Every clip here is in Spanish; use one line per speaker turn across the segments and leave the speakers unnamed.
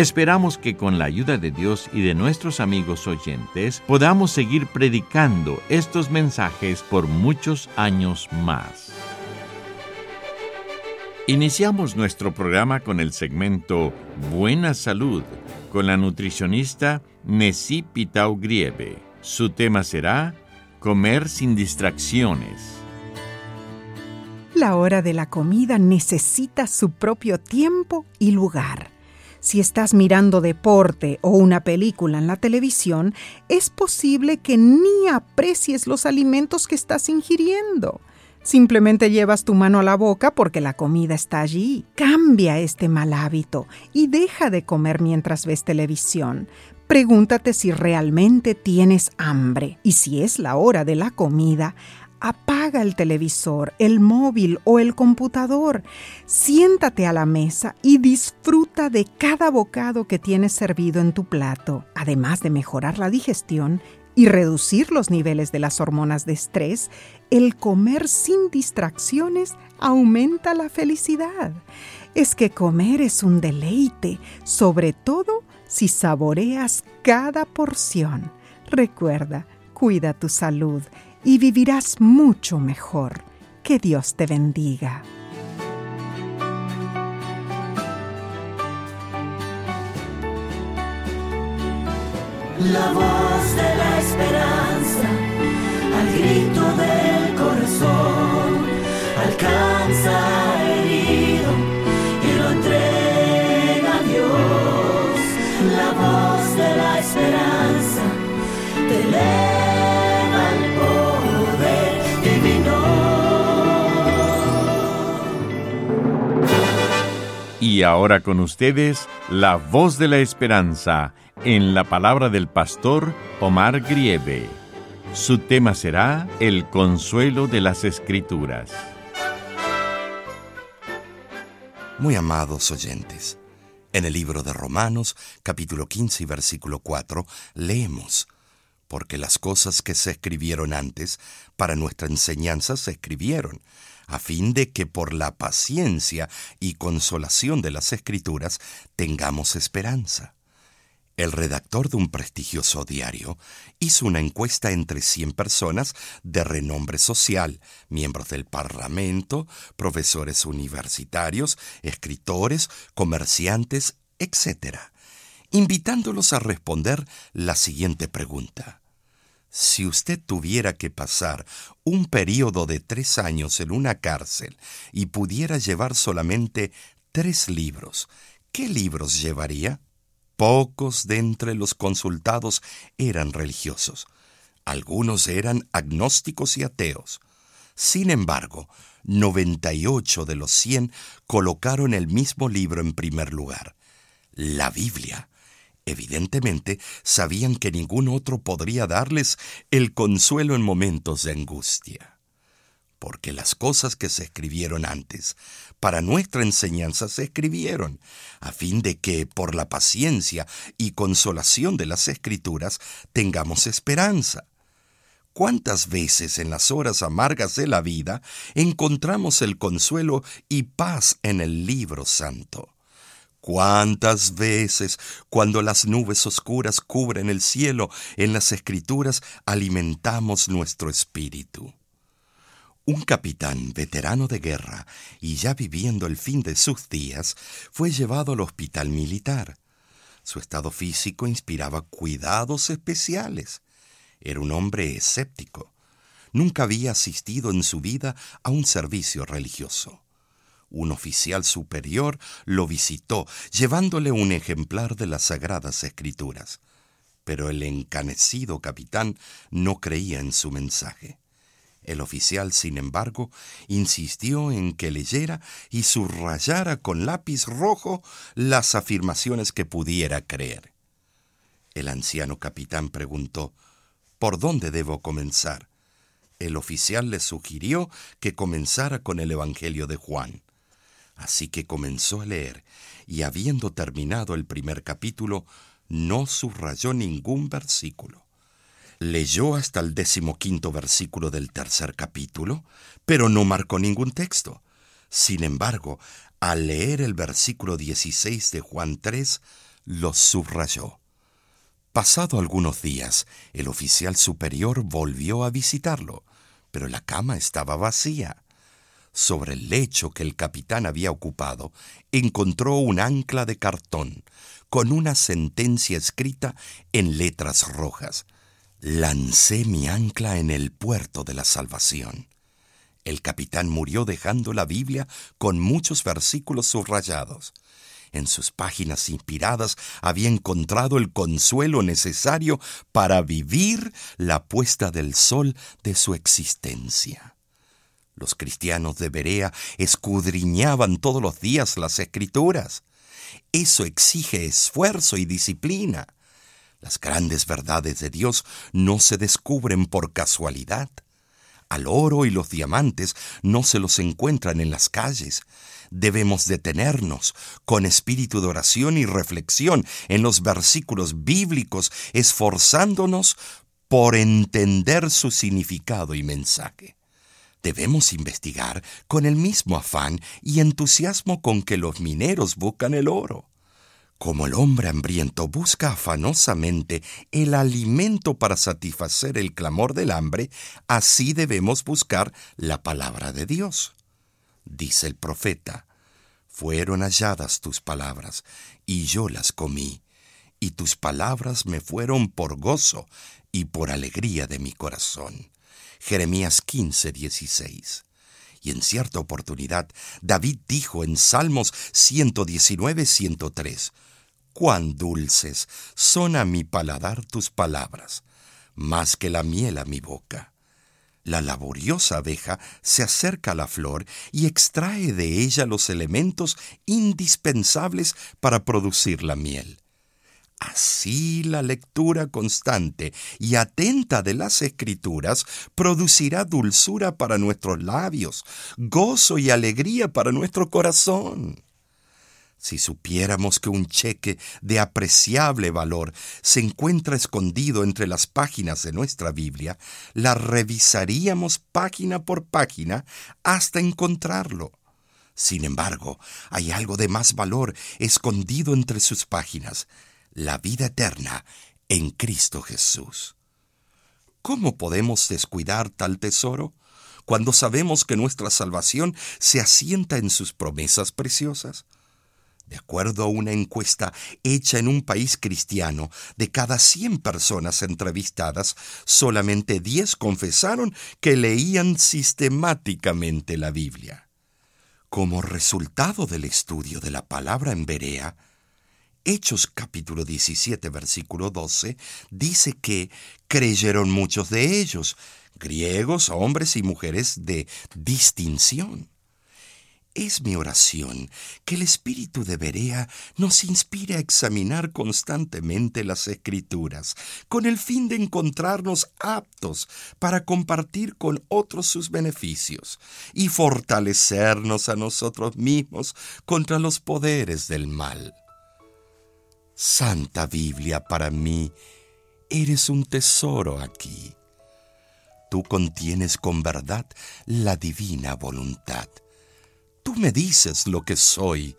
Esperamos que con la ayuda de Dios y de nuestros amigos oyentes podamos seguir predicando estos mensajes por muchos años más. Iniciamos nuestro programa con el segmento Buena Salud con la nutricionista Nessie Pitau Grieve. Su tema será Comer sin distracciones.
La hora de la comida necesita su propio tiempo y lugar. Si estás mirando deporte o una película en la televisión, es posible que ni aprecies los alimentos que estás ingiriendo. Simplemente llevas tu mano a la boca porque la comida está allí. Cambia este mal hábito y deja de comer mientras ves televisión. Pregúntate si realmente tienes hambre y si es la hora de la comida, apaga el televisor, el móvil o el computador. Siéntate a la mesa y disfruta de cada bocado que tienes servido en tu plato. Además de mejorar la digestión y reducir los niveles de las hormonas de estrés, el comer sin distracciones aumenta la felicidad. Es que comer es un deleite, sobre todo si saboreas cada porción. Recuerda, cuida tu salud y vivirás mucho mejor. Que Dios te bendiga.
La voz de la esperanza, al grito del corazón, alcanza Y
ahora con ustedes, la voz de la esperanza en la palabra del pastor Omar Grieve. Su tema será el consuelo de las escrituras.
Muy amados oyentes, en el libro de Romanos, capítulo 15 y versículo 4, leemos, porque las cosas que se escribieron antes para nuestra enseñanza se escribieron a fin de que por la paciencia y consolación de las Escrituras tengamos esperanza. El redactor de un prestigioso diario hizo una encuesta entre 100 personas de renombre social, miembros del Parlamento, profesores universitarios, escritores, comerciantes, etc., invitándolos a responder la siguiente pregunta. Si usted tuviera que pasar un período de tres años en una cárcel y pudiera llevar solamente tres libros, ¿qué libros llevaría? Pocos de entre los consultados eran religiosos. Algunos eran agnósticos y ateos. Sin embargo, 98 de los 100 colocaron el mismo libro en primer lugar, la Biblia. Evidentemente, sabían que ningún otro podría darles el consuelo en momentos de angustia. Porque las cosas que se escribieron antes, para nuestra enseñanza se escribieron, a fin de que, por la paciencia y consolación de las escrituras, tengamos esperanza. ¿Cuántas veces en las horas amargas de la vida encontramos el consuelo y paz en el libro santo? ¿Cuántas veces, cuando las nubes oscuras cubren el cielo, en las escrituras alimentamos nuestro espíritu? Un capitán veterano de guerra y ya viviendo el fin de sus días, fue llevado al hospital militar. Su estado físico inspiraba cuidados especiales. Era un hombre escéptico. Nunca había asistido en su vida a un servicio religioso. Un oficial superior lo visitó, llevándole un ejemplar de las Sagradas Escrituras. Pero el encanecido capitán no creía en su mensaje. El oficial, sin embargo, insistió en que leyera y subrayara con lápiz rojo las afirmaciones que pudiera creer. El anciano capitán preguntó, ¿Por dónde debo comenzar? El oficial le sugirió que comenzara con el Evangelio de Juan. Así que comenzó a leer, y habiendo terminado el primer capítulo, no subrayó ningún versículo. Leyó hasta el decimoquinto versículo del tercer capítulo, pero no marcó ningún texto. Sin embargo, al leer el versículo 16 de Juan 3, lo subrayó. Pasado algunos días, el oficial superior volvió a visitarlo, pero la cama estaba vacía. Sobre el lecho que el capitán había ocupado, encontró un ancla de cartón con una sentencia escrita en letras rojas. Lancé mi ancla en el puerto de la salvación. El capitán murió dejando la Biblia con muchos versículos subrayados. En sus páginas inspiradas había encontrado el consuelo necesario para vivir la puesta del sol de su existencia. Los cristianos de Berea escudriñaban todos los días las escrituras. Eso exige esfuerzo y disciplina. Las grandes verdades de Dios no se descubren por casualidad. Al oro y los diamantes no se los encuentran en las calles. Debemos detenernos con espíritu de oración y reflexión en los versículos bíblicos, esforzándonos por entender su significado y mensaje. Debemos investigar con el mismo afán y entusiasmo con que los mineros buscan el oro. Como el hombre hambriento busca afanosamente el alimento para satisfacer el clamor del hambre, así debemos buscar la palabra de Dios. Dice el profeta, fueron halladas tus palabras, y yo las comí, y tus palabras me fueron por gozo y por alegría de mi corazón. Jeremías 15, 16. Y en cierta oportunidad, David dijo en Salmos 119, 103, Cuán dulces son a mi paladar tus palabras, más que la miel a mi boca. La laboriosa abeja se acerca a la flor y extrae de ella los elementos indispensables para producir la miel. Así la lectura constante y atenta de las escrituras producirá dulzura para nuestros labios, gozo y alegría para nuestro corazón. Si supiéramos que un cheque de apreciable valor se encuentra escondido entre las páginas de nuestra Biblia, la revisaríamos página por página hasta encontrarlo. Sin embargo, hay algo de más valor escondido entre sus páginas, la vida eterna en Cristo Jesús. ¿Cómo podemos descuidar tal tesoro cuando sabemos que nuestra salvación se asienta en sus promesas preciosas? De acuerdo a una encuesta hecha en un país cristiano, de cada 100 personas entrevistadas, solamente 10 confesaron que leían sistemáticamente la Biblia. Como resultado del estudio de la palabra en Berea, Hechos capítulo 17 versículo 12 dice que creyeron muchos de ellos, griegos, hombres y mujeres de distinción. Es mi oración que el Espíritu de Berea nos inspire a examinar constantemente las Escrituras, con el fin de encontrarnos aptos para compartir con otros sus beneficios y fortalecernos a nosotros mismos contra los poderes del mal. Santa Biblia para mí, eres un tesoro aquí. Tú contienes con verdad la divina voluntad. Tú me dices lo que soy,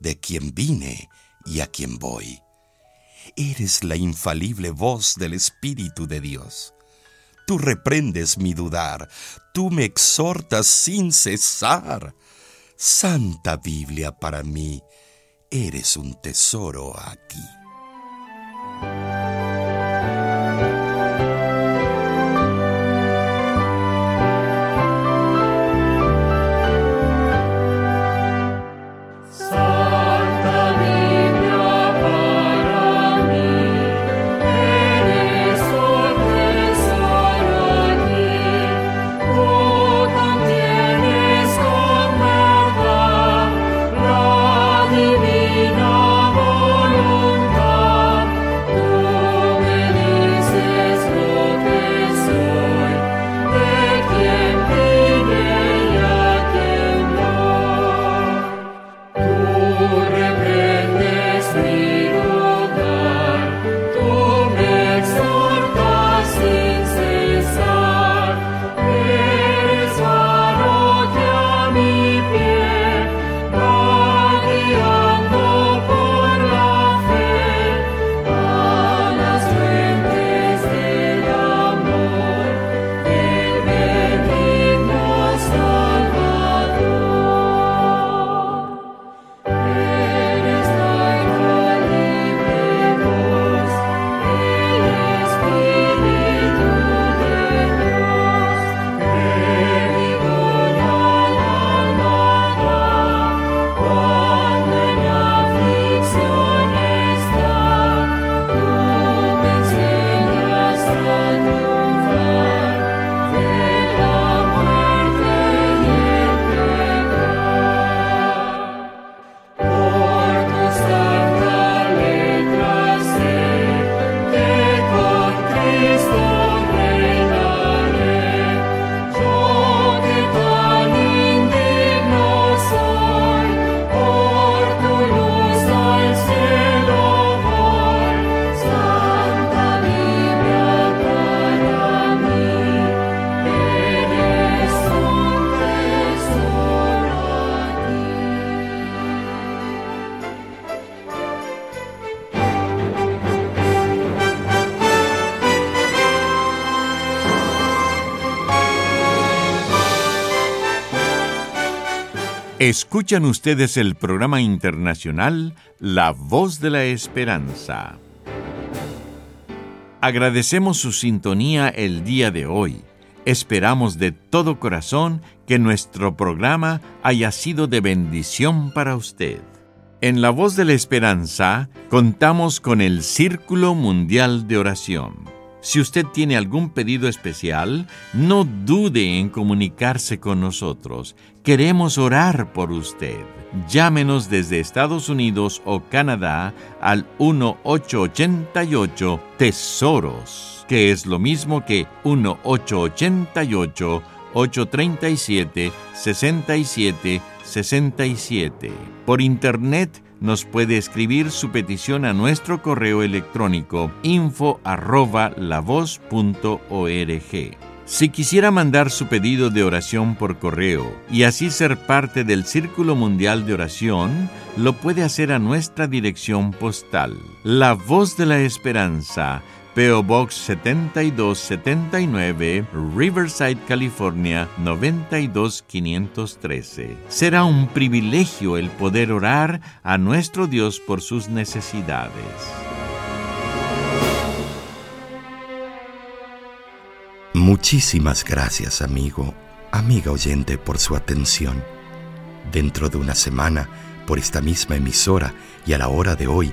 de quien vine y a quien voy. Eres la infalible voz del Espíritu de Dios. Tú reprendes mi dudar, tú me exhortas sin cesar. Santa Biblia para mí, eres un tesoro aquí.
Ore Escuchan ustedes el programa internacional La Voz de la Esperanza. Agradecemos su sintonía el día de hoy. Esperamos de todo corazón que nuestro programa haya sido de bendición para usted. En La Voz de la Esperanza contamos con el Círculo Mundial de Oración si usted tiene algún pedido especial, no dude en comunicarse con nosotros. Queremos orar por usted. Llámenos desde Estados Unidos o Canadá al 1888 Tesoros, que es lo mismo que 1888 837 6767. Por internet nos puede escribir su petición a nuestro correo electrónico info Si quisiera mandar su pedido de oración por correo y así ser parte del Círculo Mundial de Oración, lo puede hacer a nuestra dirección postal. La Voz de la Esperanza, PO Box 7279, Riverside, California 92513. Será un privilegio el poder orar a nuestro Dios por sus necesidades.
Muchísimas gracias, amigo, amiga oyente, por su atención. Dentro de una semana, por esta misma emisora y a la hora de hoy,